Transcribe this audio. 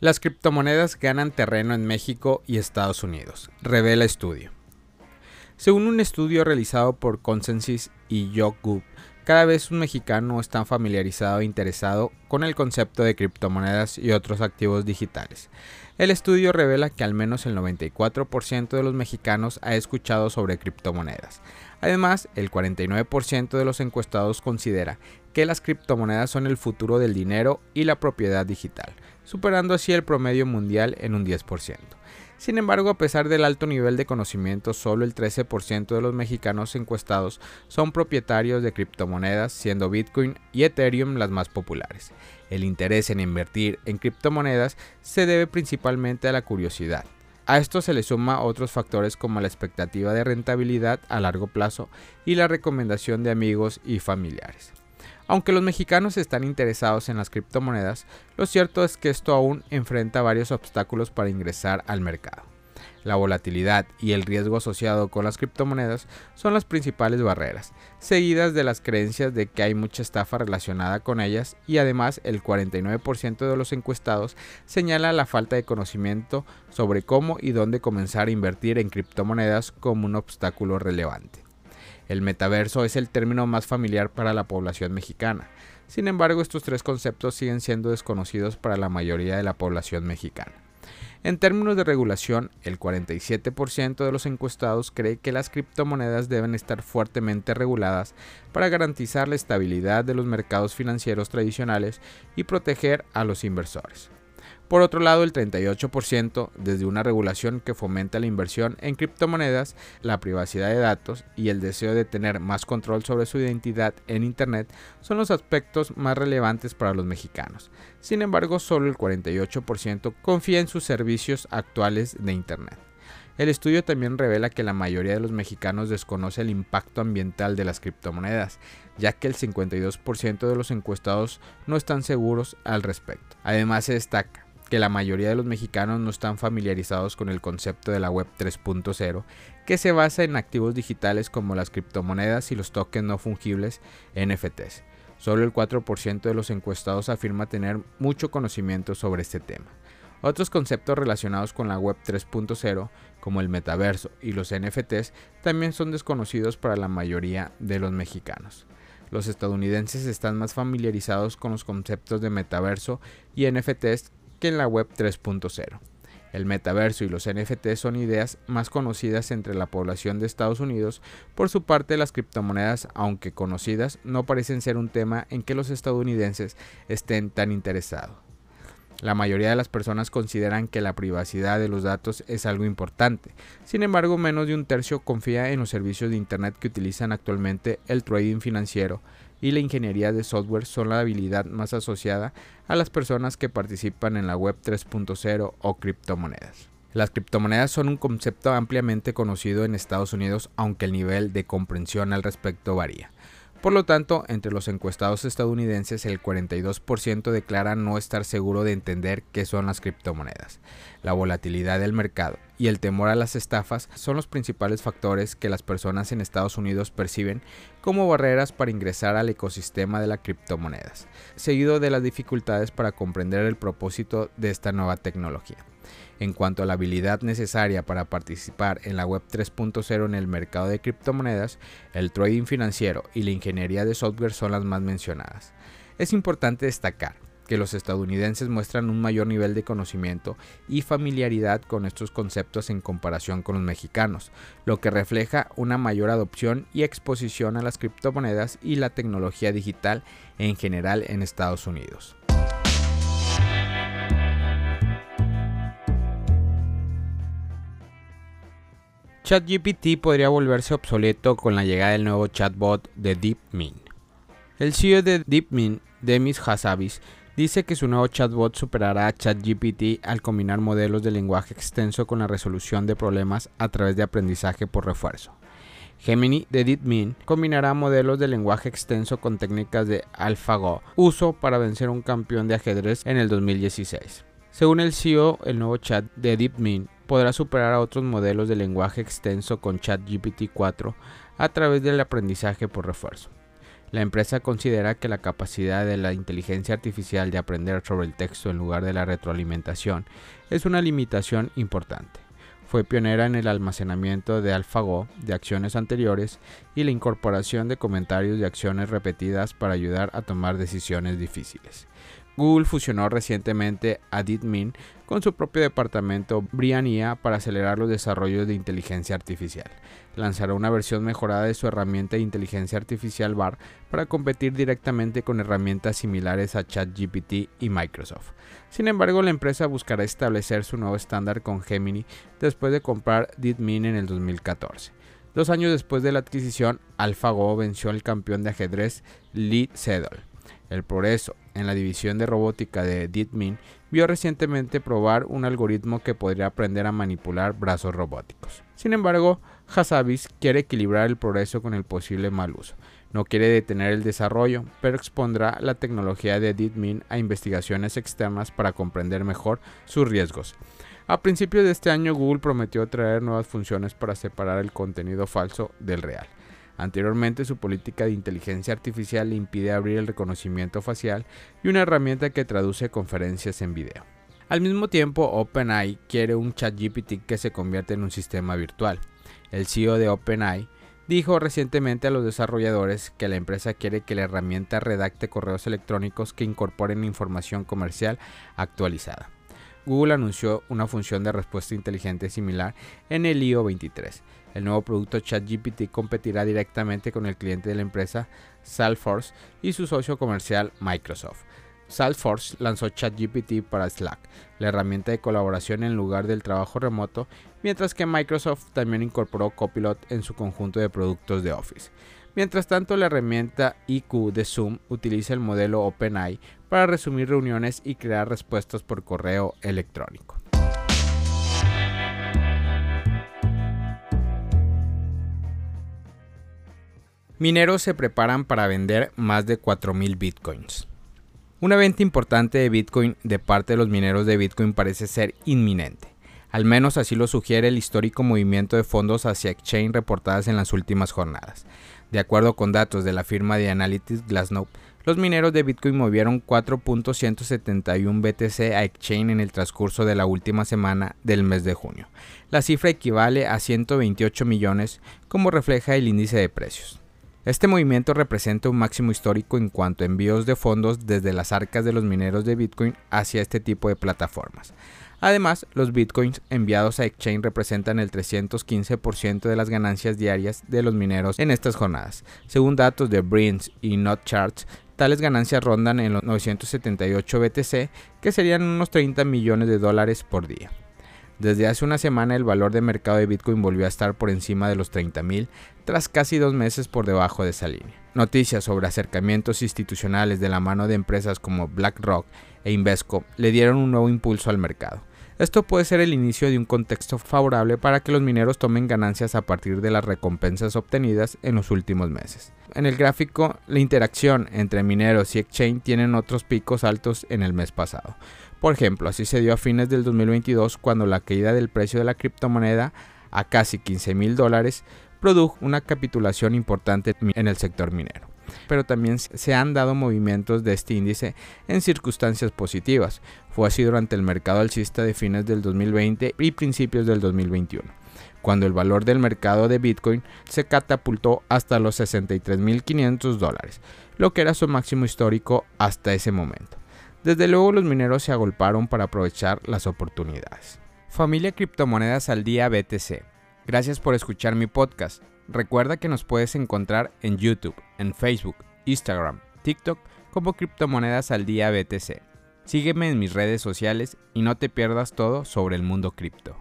Las criptomonedas ganan terreno en México y Estados Unidos, revela estudio. Según un estudio realizado por Consensus y YoGub, cada vez un mexicano está familiarizado e interesado con el concepto de criptomonedas y otros activos digitales. El estudio revela que al menos el 94% de los mexicanos ha escuchado sobre criptomonedas. Además, el 49% de los encuestados considera que las criptomonedas son el futuro del dinero y la propiedad digital, superando así el promedio mundial en un 10%. Sin embargo, a pesar del alto nivel de conocimiento, solo el 13% de los mexicanos encuestados son propietarios de criptomonedas, siendo Bitcoin y Ethereum las más populares. El interés en invertir en criptomonedas se debe principalmente a la curiosidad. A esto se le suma otros factores como la expectativa de rentabilidad a largo plazo y la recomendación de amigos y familiares. Aunque los mexicanos están interesados en las criptomonedas, lo cierto es que esto aún enfrenta varios obstáculos para ingresar al mercado. La volatilidad y el riesgo asociado con las criptomonedas son las principales barreras, seguidas de las creencias de que hay mucha estafa relacionada con ellas y además el 49% de los encuestados señala la falta de conocimiento sobre cómo y dónde comenzar a invertir en criptomonedas como un obstáculo relevante. El metaverso es el término más familiar para la población mexicana. Sin embargo, estos tres conceptos siguen siendo desconocidos para la mayoría de la población mexicana. En términos de regulación, el 47% de los encuestados cree que las criptomonedas deben estar fuertemente reguladas para garantizar la estabilidad de los mercados financieros tradicionales y proteger a los inversores. Por otro lado, el 38% desde una regulación que fomenta la inversión en criptomonedas, la privacidad de datos y el deseo de tener más control sobre su identidad en Internet son los aspectos más relevantes para los mexicanos. Sin embargo, solo el 48% confía en sus servicios actuales de Internet. El estudio también revela que la mayoría de los mexicanos desconoce el impacto ambiental de las criptomonedas, ya que el 52% de los encuestados no están seguros al respecto. Además se destaca que la mayoría de los mexicanos no están familiarizados con el concepto de la web 3.0, que se basa en activos digitales como las criptomonedas y los tokens no fungibles NFTs. Solo el 4% de los encuestados afirma tener mucho conocimiento sobre este tema. Otros conceptos relacionados con la web 3.0, como el metaverso y los NFTs, también son desconocidos para la mayoría de los mexicanos. Los estadounidenses están más familiarizados con los conceptos de metaverso y NFTs que en la web 3.0. El metaverso y los NFT son ideas más conocidas entre la población de Estados Unidos. Por su parte, las criptomonedas, aunque conocidas, no parecen ser un tema en que los estadounidenses estén tan interesados. La mayoría de las personas consideran que la privacidad de los datos es algo importante. Sin embargo, menos de un tercio confía en los servicios de Internet que utilizan actualmente el trading financiero, y la ingeniería de software son la habilidad más asociada a las personas que participan en la web 3.0 o criptomonedas. Las criptomonedas son un concepto ampliamente conocido en Estados Unidos, aunque el nivel de comprensión al respecto varía. Por lo tanto, entre los encuestados estadounidenses, el 42% declara no estar seguro de entender qué son las criptomonedas. La volatilidad del mercado y el temor a las estafas son los principales factores que las personas en Estados Unidos perciben como barreras para ingresar al ecosistema de las criptomonedas, seguido de las dificultades para comprender el propósito de esta nueva tecnología. En cuanto a la habilidad necesaria para participar en la Web 3.0 en el mercado de criptomonedas, el trading financiero y la ingeniería de software son las más mencionadas. Es importante destacar que los estadounidenses muestran un mayor nivel de conocimiento y familiaridad con estos conceptos en comparación con los mexicanos, lo que refleja una mayor adopción y exposición a las criptomonedas y la tecnología digital en general en Estados Unidos. ChatGPT podría volverse obsoleto con la llegada del nuevo chatbot de DeepMind. El CEO de DeepMind, Demis Hassabis, dice que su nuevo chatbot superará a ChatGPT al combinar modelos de lenguaje extenso con la resolución de problemas a través de aprendizaje por refuerzo. Gemini de DeepMind combinará modelos de lenguaje extenso con técnicas de AlphaGo, uso para vencer a un campeón de ajedrez en el 2016. Según el CEO, el nuevo chat de DeepMind podrá superar a otros modelos de lenguaje extenso con ChatGPT 4 a través del aprendizaje por refuerzo. La empresa considera que la capacidad de la inteligencia artificial de aprender sobre el texto en lugar de la retroalimentación es una limitación importante. Fue pionera en el almacenamiento de AlphaGo de acciones anteriores y la incorporación de comentarios de acciones repetidas para ayudar a tomar decisiones difíciles. Google fusionó recientemente a DeepMind con su propio departamento Briania para acelerar los desarrollos de inteligencia artificial. Lanzará una versión mejorada de su herramienta de inteligencia artificial BAR para competir directamente con herramientas similares a ChatGPT y Microsoft. Sin embargo, la empresa buscará establecer su nuevo estándar con Gemini después de comprar DeepMind en el 2014. Dos años después de la adquisición, AlphaGo venció al campeón de ajedrez Lee Sedol. El progreso en la división de robótica de DeepMind vio recientemente probar un algoritmo que podría aprender a manipular brazos robóticos. Sin embargo, Hassabis quiere equilibrar el progreso con el posible mal uso. No quiere detener el desarrollo, pero expondrá la tecnología de DeepMind a investigaciones externas para comprender mejor sus riesgos. A principios de este año, Google prometió traer nuevas funciones para separar el contenido falso del real. Anteriormente su política de inteligencia artificial le impide abrir el reconocimiento facial y una herramienta que traduce conferencias en video. Al mismo tiempo, OpenAI quiere un ChatGPT que se convierte en un sistema virtual. El CEO de OpenAI dijo recientemente a los desarrolladores que la empresa quiere que la herramienta redacte correos electrónicos que incorporen información comercial actualizada. Google anunció una función de respuesta inteligente similar en el IO 23 el nuevo producto ChatGPT competirá directamente con el cliente de la empresa Salesforce y su socio comercial Microsoft. Salesforce lanzó ChatGPT para Slack, la herramienta de colaboración en lugar del trabajo remoto, mientras que Microsoft también incorporó Copilot en su conjunto de productos de Office. Mientras tanto, la herramienta IQ de Zoom utiliza el modelo OpenAI para resumir reuniones y crear respuestas por correo electrónico. Mineros se preparan para vender más de 4.000 bitcoins. Una venta importante de bitcoin de parte de los mineros de bitcoin parece ser inminente. Al menos así lo sugiere el histórico movimiento de fondos hacia exchange reportadas en las últimas jornadas. De acuerdo con datos de la firma de Analytics Glassnode, los mineros de Bitcoin movieron 4.171 BTC a exchange en el transcurso de la última semana del mes de junio. La cifra equivale a 128 millones, como refleja el índice de precios. Este movimiento representa un máximo histórico en cuanto a envíos de fondos desde las arcas de los mineros de Bitcoin hacia este tipo de plataformas. Además, los bitcoins enviados a Exchange representan el 315% de las ganancias diarias de los mineros en estas jornadas. Según datos de Brinks y NotCharts, tales ganancias rondan en los 978 BTC, que serían unos 30 millones de dólares por día. Desde hace una semana el valor de mercado de Bitcoin volvió a estar por encima de los 30.000 tras casi dos meses por debajo de esa línea. Noticias sobre acercamientos institucionales de la mano de empresas como BlackRock e Invesco le dieron un nuevo impulso al mercado. Esto puede ser el inicio de un contexto favorable para que los mineros tomen ganancias a partir de las recompensas obtenidas en los últimos meses. En el gráfico, la interacción entre mineros y exchange tienen otros picos altos en el mes pasado. Por ejemplo, así se dio a fines del 2022 cuando la caída del precio de la criptomoneda a casi 15 mil dólares produjo una capitulación importante en el sector minero. Pero también se han dado movimientos de este índice en circunstancias positivas. Fue así durante el mercado alcista de fines del 2020 y principios del 2021, cuando el valor del mercado de Bitcoin se catapultó hasta los 63.500 dólares, lo que era su máximo histórico hasta ese momento. Desde luego los mineros se agolparon para aprovechar las oportunidades. Familia Criptomonedas al Día BTC. Gracias por escuchar mi podcast. Recuerda que nos puedes encontrar en YouTube, en Facebook, Instagram, TikTok como Criptomonedas al Día BTC. Sígueme en mis redes sociales y no te pierdas todo sobre el mundo cripto.